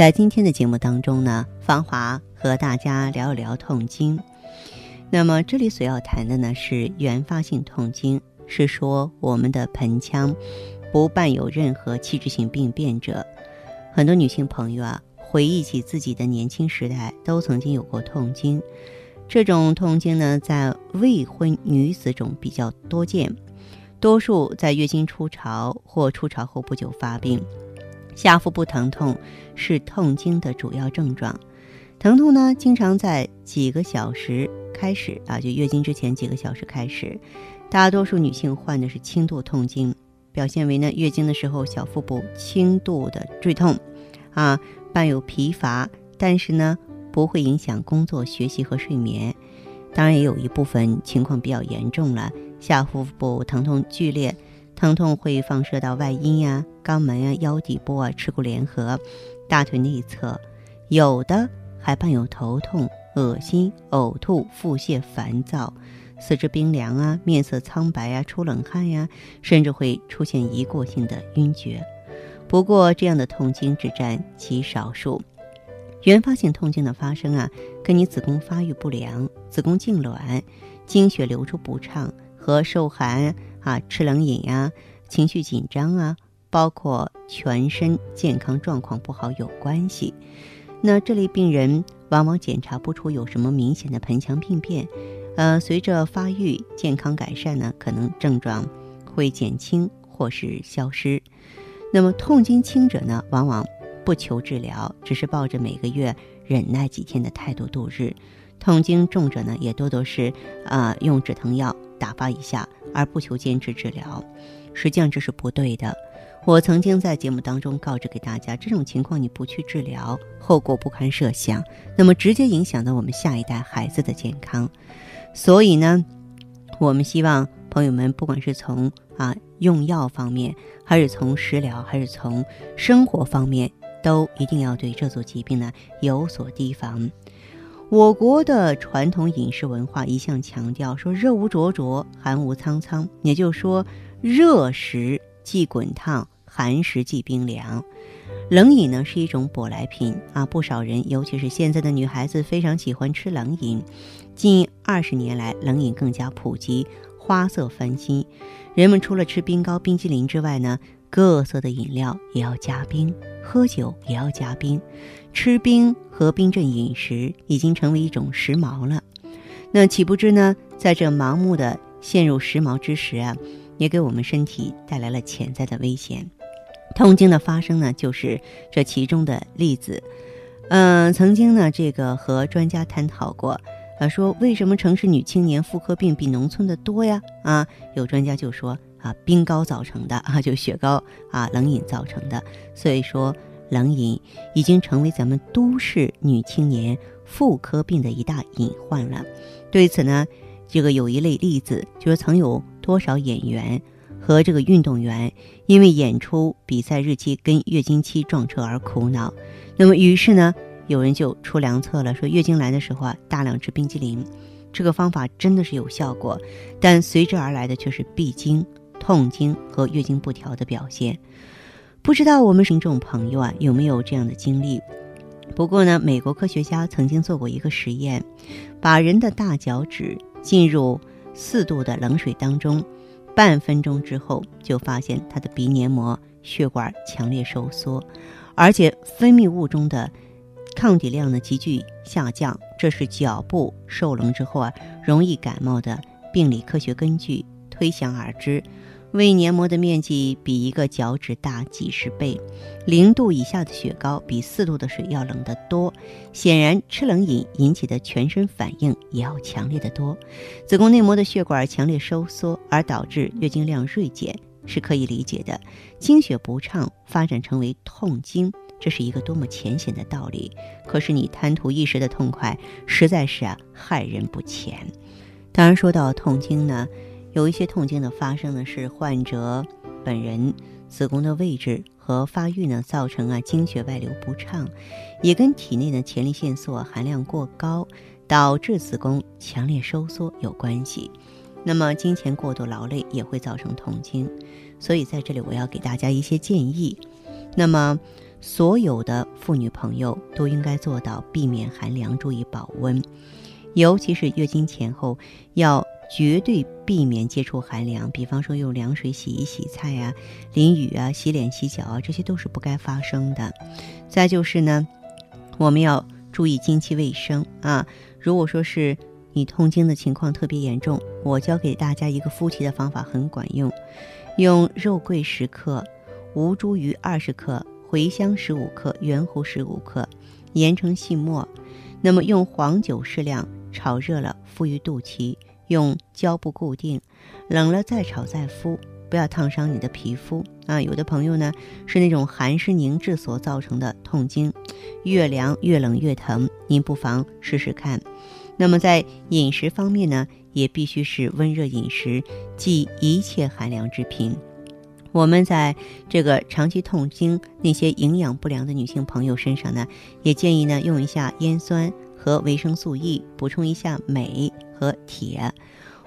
在今天的节目当中呢，芳华和大家聊一聊痛经。那么这里所要谈的呢是原发性痛经，是说我们的盆腔不伴有任何器质性病变者。很多女性朋友啊，回忆起自己的年轻时代，都曾经有过痛经。这种痛经呢，在未婚女子中比较多见，多数在月经初潮或初潮后不久发病。下腹部疼痛是痛经的主要症状，疼痛呢经常在几个小时开始啊，就月经之前几个小时开始。大多数女性患的是轻度痛经，表现为呢月经的时候小腹部轻度的坠痛，啊伴有疲乏，但是呢不会影响工作、学习和睡眠。当然也有一部分情况比较严重了，下腹部疼痛剧烈。疼痛会放射到外阴呀、肛门呀、腰底部啊、耻骨联合、大腿内侧，有的还伴有头痛、恶心、呕吐、腹泻、烦躁、四肢冰凉啊、面色苍白啊、出冷汗呀，甚至会出现一过性的晕厥。不过，这样的痛经只占极少数。原发性痛经的发生啊，跟你子宫发育不良、子宫痉挛、经血流出不畅和受寒。啊，吃冷饮呀，情绪紧张啊，包括全身健康状况不好有关系。那这类病人往往检查不出有什么明显的盆腔病变，呃，随着发育健康改善呢，可能症状会减轻或是消失。那么痛经轻者呢，往往不求治疗，只是抱着每个月忍耐几天的态度度日；痛经重者呢，也多多是啊用止疼药。打发一下，而不求坚持治疗，实际上这是不对的。我曾经在节目当中告知给大家，这种情况你不去治疗，后果不堪设想，那么直接影响到我们下一代孩子的健康。所以呢，我们希望朋友们，不管是从啊用药方面，还是从食疗，还是从生活方面，都一定要对这组疾病呢有所提防。我国的传统饮食文化一向强调说“热无灼灼，寒无苍苍”，也就是说，热食即滚烫，寒食即冰凉。冷饮呢是一种舶来品啊，不少人，尤其是现在的女孩子，非常喜欢吃冷饮。近二十年来，冷饮更加普及，花色翻新。人们除了吃冰糕、冰激凌之外呢，各色的饮料也要加冰，喝酒也要加冰。吃冰和冰镇饮食已经成为一种时髦了，那岂不知呢？在这盲目的陷入时髦之时啊，也给我们身体带来了潜在的危险。痛经的发生呢，就是这其中的例子。嗯，曾经呢，这个和专家探讨过，啊，说为什么城市女青年妇科病比农村的多呀？啊，有专家就说啊，冰糕造成的啊，就雪糕啊，冷饮造成的。所以说。冷饮已经成为咱们都市女青年妇科病的一大隐患了。对此呢，这个有一类例子，就是曾有多少演员和这个运动员因为演出比赛日期跟月经期撞车而苦恼。那么于是呢，有人就出良策了，说月经来的时候啊，大量吃冰激凌。这个方法真的是有效果，但随之而来的却是闭经、痛经和月经不调的表现。不知道我们听众朋友啊有没有这样的经历？不过呢，美国科学家曾经做过一个实验，把人的大脚趾进入四度的冷水当中，半分钟之后就发现他的鼻黏膜血管强烈收缩，而且分泌物中的抗体量呢急剧下降。这是脚部受冷之后啊容易感冒的病理科学根据，推想而知。胃黏膜的面积比一个脚趾大几十倍，零度以下的雪糕比四度的水要冷得多。显然，吃冷饮引起的全身反应也要强烈得多。子宫内膜的血管强烈收缩，而导致月经量锐减，是可以理解的。经血不畅发展成为痛经，这是一个多么浅显的道理，可是你贪图一时的痛快，实在是害人不浅。当然，说到痛经呢，有一些痛经的发生呢是患者本人子宫的位置和发育呢造成啊经血外流不畅，也跟体内的前列腺素含量过高，导致子宫强烈收缩有关系。那么经前过度劳累也会造成痛经，所以在这里我要给大家一些建议。那么所有的妇女朋友都应该做到避免寒凉，注意保温，尤其是月经前后要绝对避免接触寒凉，比方说用凉水洗一洗菜啊、淋雨啊、洗脸洗脚啊，这些都是不该发生的。再就是呢，我们要注意经期卫生啊，如果说是。你痛经的情况特别严重，我教给大家一个敷脐的方法很管用，用肉桂十克、吴茱萸二十克、茴香十五克、圆胡十五克，研成细末。那么用黄酒适量炒热了敷于肚脐，用胶布固定，冷了再炒再敷，不要烫伤你的皮肤啊。有的朋友呢是那种寒湿凝滞所造成的痛经，越凉越冷越疼，您不妨试试看。那么在饮食方面呢，也必须是温热饮食，忌一切寒凉之品。我们在这个长期痛经、那些营养不良的女性朋友身上呢，也建议呢用一下烟酸和维生素 E，补充一下镁和铁。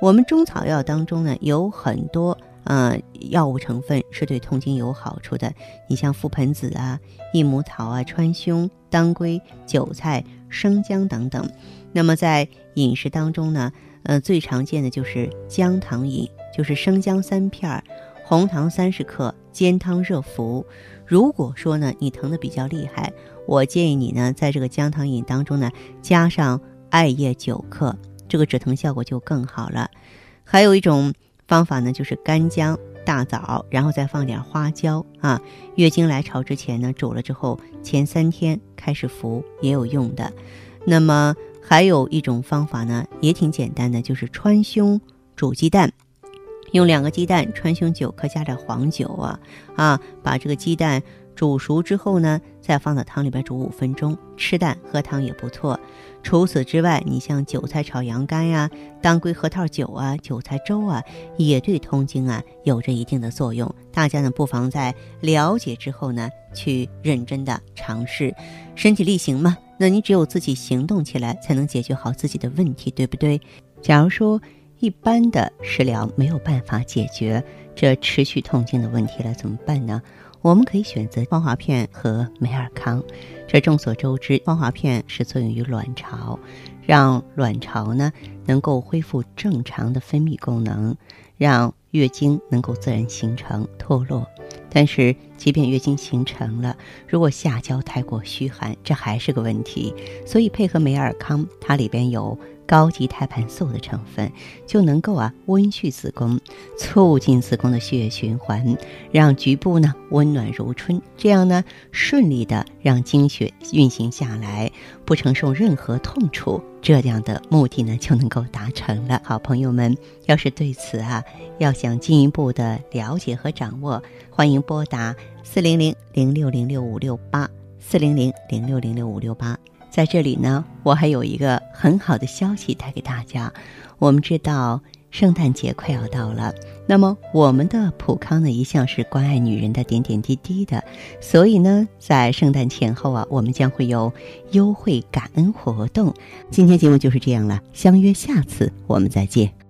我们中草药当中呢，有很多呃药物成分是对痛经有好处的。你像覆盆子啊、益母草啊、川芎、当归、韭菜、生姜等等。那么在饮食当中呢，呃，最常见的就是姜糖饮，就是生姜三片儿，红糖三十克，煎汤热服。如果说呢你疼的比较厉害，我建议你呢在这个姜汤饮当中呢加上艾叶九克，这个止疼效果就更好了。还有一种方法呢，就是干姜、大枣，然后再放点花椒啊。月经来潮之前呢煮了之后，前三天开始服也有用的。那么。还有一种方法呢，也挺简单的，就是川芎煮鸡蛋，用两个鸡蛋，川芎九克，加点黄酒啊啊，把这个鸡蛋煮熟之后呢，再放到汤里边煮五分钟，吃蛋喝汤也不错。除此之外，你像韭菜炒羊肝呀、当归核桃酒啊、韭菜粥啊，也对痛经啊有着一定的作用。大家呢，不妨在了解之后呢，去认真的尝试，身体力行嘛。那你只有自己行动起来，才能解决好自己的问题，对不对？假如说一般的食疗没有办法解决这持续痛经的问题了，怎么办呢？我们可以选择芳华片和美尔康。这众所周知，芳华片是作用于卵巢，让卵巢呢能够恢复正常的分泌功能，让月经能够自然形成脱落。但是，即便月经形成了，如果下焦太过虚寒，这还是个问题。所以，配合美尔康，它里边有。高级胎盘素的成分就能够啊温煦子宫，促进子宫的血液循环，让局部呢温暖如春，这样呢顺利的让经血运行下来，不承受任何痛楚，这样的目的呢就能够达成了。好朋友们，要是对此啊要想进一步的了解和掌握，欢迎拨打四零零零六零六五六八四零零零六零六五六八。在这里呢，我还有一个很好的消息带给大家。我们知道圣诞节快要到了，那么我们的普康呢一向是关爱女人的点点滴滴的，所以呢，在圣诞前后啊，我们将会有优惠感恩活动。今天节目就是这样了，相约下次我们再见。